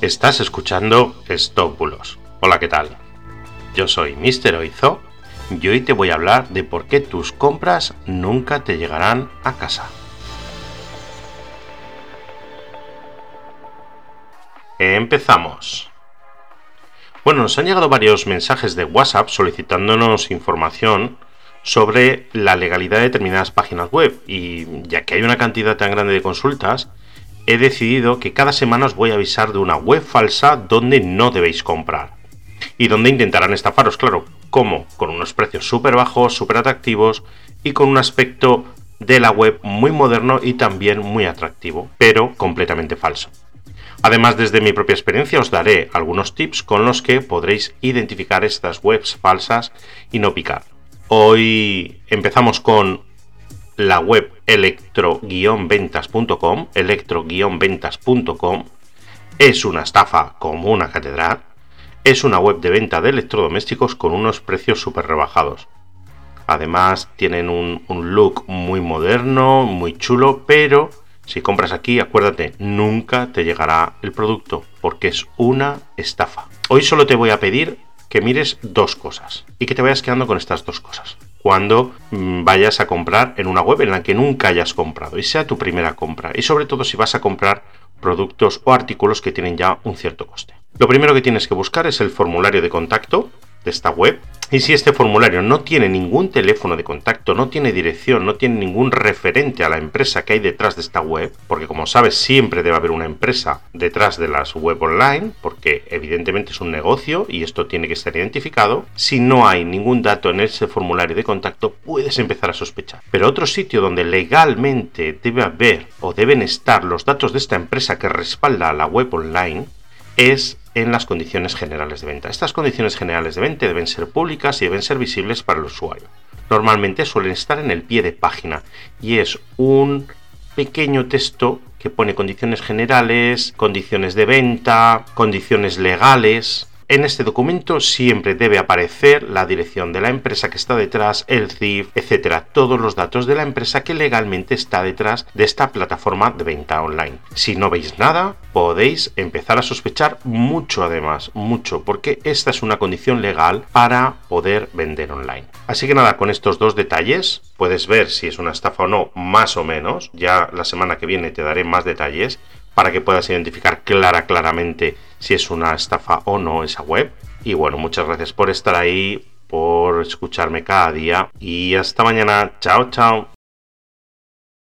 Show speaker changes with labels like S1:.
S1: Estás escuchando Stopbulos. Hola, ¿qué tal? Yo soy Mr. Oizo y hoy te voy a hablar de por qué tus compras nunca te llegarán a casa. Empezamos. Bueno, nos han llegado varios mensajes de WhatsApp solicitándonos información sobre la legalidad de determinadas páginas web y ya que hay una cantidad tan grande de consultas, he decidido que cada semana os voy a avisar de una web falsa donde no debéis comprar y donde intentarán estafaros, claro, ¿cómo? Con unos precios súper bajos, súper atractivos y con un aspecto de la web muy moderno y también muy atractivo, pero completamente falso. Además, desde mi propia experiencia os daré algunos tips con los que podréis identificar estas webs falsas y no picar. Hoy empezamos con la web electro-ventas.com. Es una estafa como una catedral. Es una web de venta de electrodomésticos con unos precios súper rebajados. Además tienen un, look muy moderno, muy chulo, pero si compras aquí, acuérdate, nunca te llegará el producto porque es una estafa. Hoy solo te voy a pedir que mires dos cosas y que te vayas quedando con estas dos cosas cuando mm, vayas a comprar en una web en la que nunca hayas comprado y sea tu primera compra y sobre todo si vas a comprar productos o artículos que tienen ya un cierto coste. Lo primero que tienes que buscar es el formulario de contacto de esta web y si este formulario no tiene ningún teléfono de contacto, no tiene dirección, no tiene ningún referente a la empresa que hay detrás de esta web, porque como sabes siempre debe haber una empresa detrás de las web online, porque evidentemente es un negocio y esto tiene que estar identificado, si no hay ningún dato en ese formulario de contacto puedes empezar a sospechar. Pero otro sitio donde legalmente debe haber o deben estar los datos de esta empresa que respalda a la web online es en las condiciones generales de venta. Estas condiciones generales de venta deben ser públicas y deben ser visibles para el usuario. Normalmente suelen estar en el pie de página y es un pequeño texto que pone condiciones generales, condiciones de venta, condiciones legales, en este documento siempre debe aparecer la dirección de la empresa que está detrás, el CIF, etcétera, todos los datos de la empresa que legalmente está detrás de esta plataforma de venta online. Si no veis nada, podéis empezar a sospechar mucho además, mucho, porque esta es una condición legal para poder vender online. Así que nada, con estos dos detalles puedes ver si es una estafa o no, más o menos. Ya la semana que viene te daré más detalles para que puedas identificar clara, claramente si es una estafa o no esa web. Y bueno, muchas gracias por estar ahí, por escucharme cada día y hasta mañana. Chao, chao.